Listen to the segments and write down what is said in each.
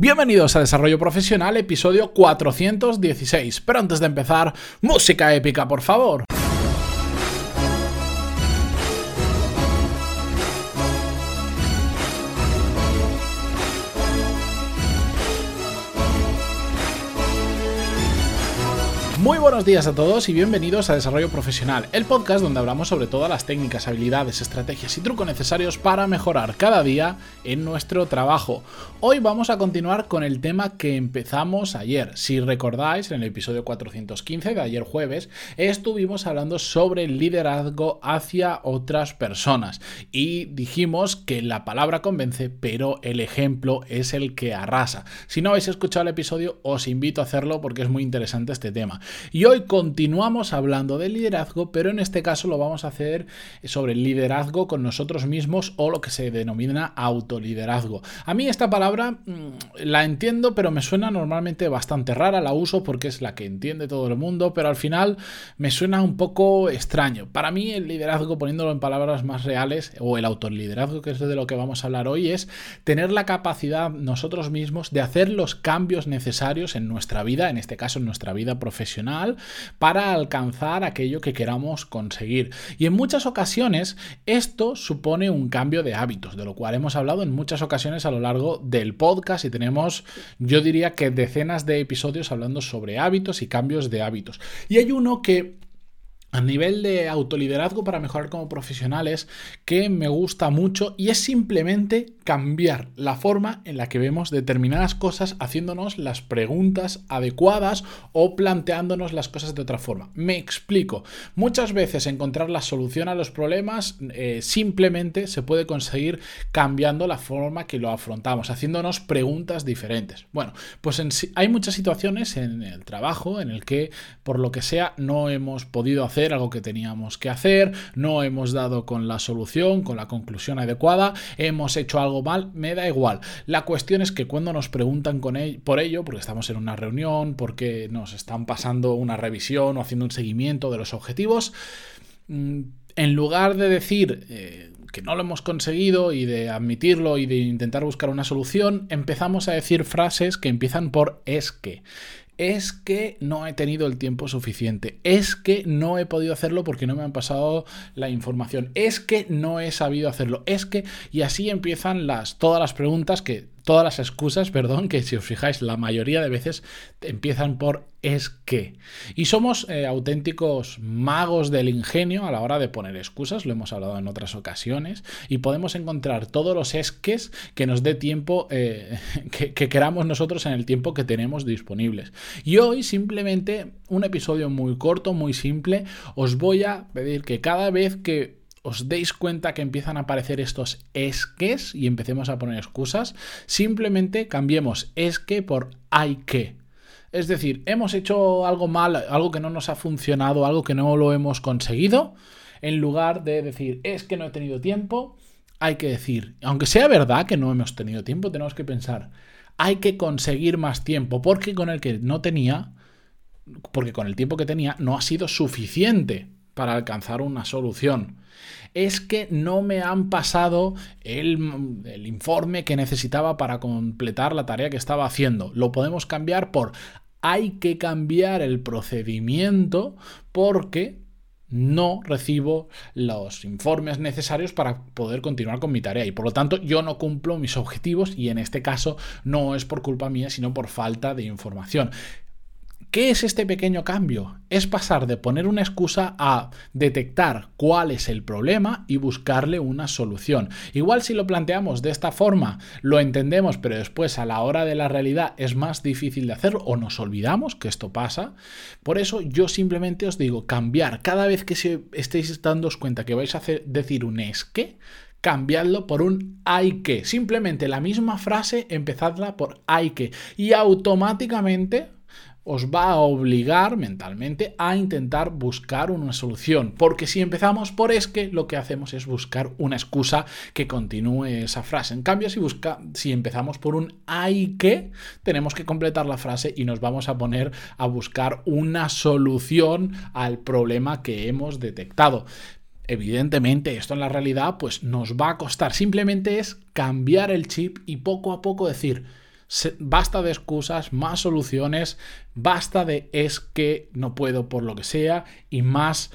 Bienvenidos a Desarrollo Profesional, episodio 416. Pero antes de empezar, música épica, por favor. Muy buenos días a todos y bienvenidos a Desarrollo Profesional, el podcast donde hablamos sobre todas las técnicas, habilidades, estrategias y trucos necesarios para mejorar cada día en nuestro trabajo. Hoy vamos a continuar con el tema que empezamos ayer. Si recordáis, en el episodio 415 de ayer jueves, estuvimos hablando sobre el liderazgo hacia otras personas y dijimos que la palabra convence, pero el ejemplo es el que arrasa. Si no habéis escuchado el episodio, os invito a hacerlo porque es muy interesante este tema. Y hoy continuamos hablando de liderazgo, pero en este caso lo vamos a hacer sobre el liderazgo con nosotros mismos o lo que se denomina autoliderazgo. A mí esta palabra mm, la entiendo, pero me suena normalmente bastante rara, la uso porque es la que entiende todo el mundo, pero al final me suena un poco extraño. Para mí el liderazgo, poniéndolo en palabras más reales, o el autoliderazgo, que es de lo que vamos a hablar hoy, es tener la capacidad nosotros mismos de hacer los cambios necesarios en nuestra vida, en este caso en nuestra vida profesional para alcanzar aquello que queramos conseguir. Y en muchas ocasiones esto supone un cambio de hábitos, de lo cual hemos hablado en muchas ocasiones a lo largo del podcast y tenemos, yo diría que decenas de episodios hablando sobre hábitos y cambios de hábitos. Y hay uno que a nivel de autoliderazgo para mejorar como profesionales que me gusta mucho y es simplemente cambiar la forma en la que vemos determinadas cosas haciéndonos las preguntas adecuadas o planteándonos las cosas de otra forma. Me explico. Muchas veces encontrar la solución a los problemas eh, simplemente se puede conseguir cambiando la forma que lo afrontamos, haciéndonos preguntas diferentes. Bueno, pues hay muchas situaciones en el trabajo en el que por lo que sea no hemos podido hacer algo que teníamos que hacer, no hemos dado con la solución, con la conclusión adecuada, hemos hecho algo mal, me da igual. La cuestión es que cuando nos preguntan por ello, porque estamos en una reunión, porque nos están pasando una revisión o haciendo un seguimiento de los objetivos, mm, en lugar de decir... Eh, que no lo hemos conseguido y de admitirlo y de intentar buscar una solución, empezamos a decir frases que empiezan por es que es que no he tenido el tiempo suficiente, es que no he podido hacerlo porque no me han pasado la información, es que no he sabido hacerlo, es que y así empiezan las todas las preguntas que todas las excusas, perdón, que si os fijáis la mayoría de veces empiezan por es que. Y somos eh, auténticos magos del ingenio a la hora de poner excusas, lo hemos hablado en otras ocasiones, y podemos encontrar todos los esques que nos dé tiempo, eh, que, que queramos nosotros en el tiempo que tenemos disponibles. Y hoy simplemente un episodio muy corto, muy simple, os voy a pedir que cada vez que os deis cuenta que empiezan a aparecer estos esques y empecemos a poner excusas, simplemente cambiemos es que por hay que. Es decir, hemos hecho algo mal, algo que no nos ha funcionado, algo que no lo hemos conseguido, en lugar de decir es que no he tenido tiempo, hay que decir, aunque sea verdad que no hemos tenido tiempo, tenemos que pensar, hay que conseguir más tiempo, porque con el que no tenía, porque con el tiempo que tenía no ha sido suficiente para alcanzar una solución. Es que no me han pasado el, informe que necesitaba para completar la tarea que estaba haciendo. Lo podemos cambiar por hay que cambiar el procedimiento porque no recibo los informes necesarios para poder continuar con mi tarea y por lo tanto yo no cumplo mis objetivos y en este caso no es por culpa mía sino por falta de información. ¿Qué es este pequeño cambio? Es pasar de poner una excusa a detectar cuál es el problema y buscarle una solución. Igual si lo planteamos de esta forma, lo entendemos, pero después a la hora de la realidad es más difícil de hacerlo o nos olvidamos que esto pasa. Por eso yo simplemente os digo, cambiar cada vez que se estéis dando cuenta que vais a decir un es que, cambiadlo por un hay que. Simplemente la misma frase, empezadla por hay que. Y automáticamente os va a obligar mentalmente a intentar buscar una solución. Porque si empezamos por es que, lo que hacemos es buscar una excusa que continúe esa frase. En cambio, si, busca, si empezamos por un hay que, tenemos que completar la frase y nos vamos a poner a buscar una solución al problema que hemos detectado. Evidentemente, esto en la realidad pues nos va a costar. Simplemente es cambiar el chip y poco a poco decir, basta de excusas, más soluciones, basta de es que no puedo por lo que sea y más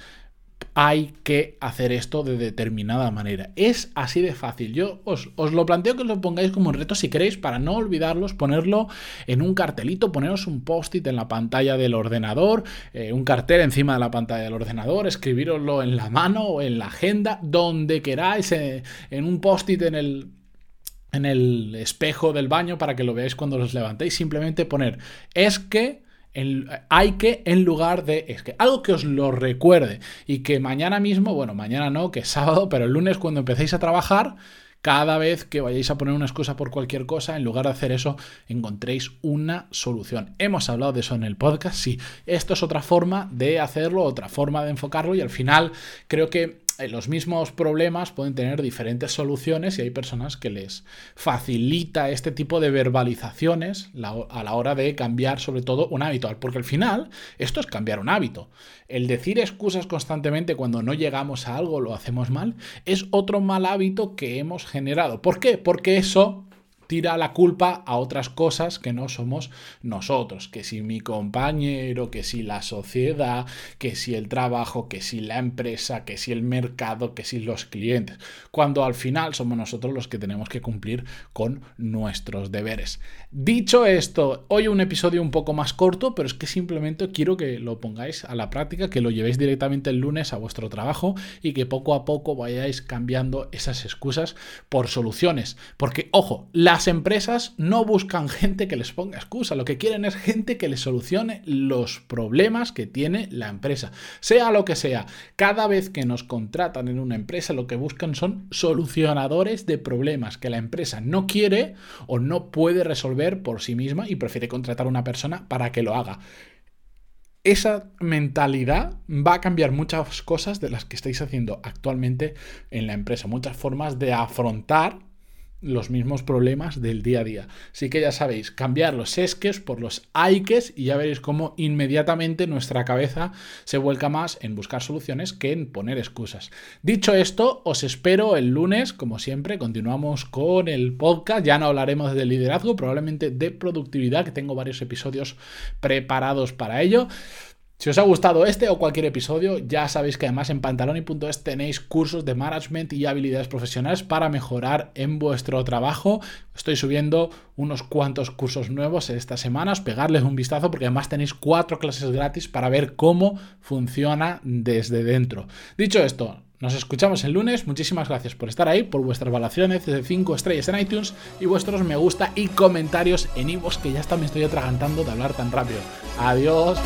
hay que hacer esto de determinada manera. Es así de fácil. Yo os, lo planteo que lo pongáis como un reto si queréis para no olvidarlos, ponerlo en un cartelito, poneros un post-it en la pantalla del ordenador, eh, un cartel encima de la pantalla del ordenador, escribiroslo en la mano o en la agenda, donde queráis, eh, en un post-it en el en el espejo del baño para que lo veáis cuando os levantéis, simplemente poner es que hay que en lugar de es que algo que os lo recuerde y que mañana mismo, bueno, mañana no, que es sábado, pero el lunes cuando empecéis a trabajar, cada vez que vayáis a poner una excusa por cualquier cosa, en lugar de hacer eso, encontréis una solución. Hemos hablado de eso en el podcast, sí, esto es otra forma de hacerlo, otra forma de enfocarlo y al final creo que los mismos problemas pueden tener diferentes soluciones y hay personas que les facilita este tipo de verbalizaciones a la hora de cambiar sobre todo un hábito, porque al final esto es cambiar un hábito. El decir excusas constantemente cuando no llegamos a algo, lo hacemos mal, es otro mal hábito que hemos generado. ¿Por qué? Porque eso tira la culpa a otras cosas que no somos nosotros, que si mi compañero, que si la sociedad, que si el trabajo, que si la empresa, que si el mercado, que si los clientes, cuando al final somos nosotros los que tenemos que cumplir con nuestros deberes. Dicho esto, hoy un episodio un poco más corto, pero es que simplemente quiero que lo pongáis a la práctica, que lo llevéis directamente el lunes a vuestro trabajo y que poco a poco vayáis cambiando esas excusas por soluciones, porque ojo, la empresas no buscan gente que les ponga excusa, lo que quieren es gente que les solucione los problemas que tiene la empresa. Sea lo que sea, cada vez que nos contratan en una empresa lo que buscan son solucionadores de problemas que la empresa no quiere o no puede resolver por sí misma y prefiere contratar a una persona para que lo haga. Esa mentalidad va a cambiar muchas cosas de las que estáis haciendo actualmente en la empresa, muchas formas de afrontar los mismos problemas del día a día. Así que ya sabéis, cambiar los esques por los aikes y ya veréis cómo inmediatamente nuestra cabeza se vuelca más en buscar soluciones que en poner excusas. Dicho esto, os espero el lunes, como siempre, continuamos con el podcast, ya no hablaremos de liderazgo, probablemente de productividad, que tengo varios episodios preparados para ello. Si os ha gustado este o cualquier episodio, ya sabéis que además en pantaloni.es tenéis cursos de management y habilidades profesionales para mejorar en vuestro trabajo. Estoy subiendo unos cuantos cursos nuevos estas semanas, pegarles un vistazo porque además tenéis cuatro clases gratis para ver cómo funciona desde dentro. Dicho esto, nos escuchamos el lunes. Muchísimas gracias por estar ahí, por vuestras evaluaciones de 5 estrellas en iTunes y vuestros me gusta y comentarios en iVoox, que ya está me estoy atragantando de hablar tan rápido. Adiós.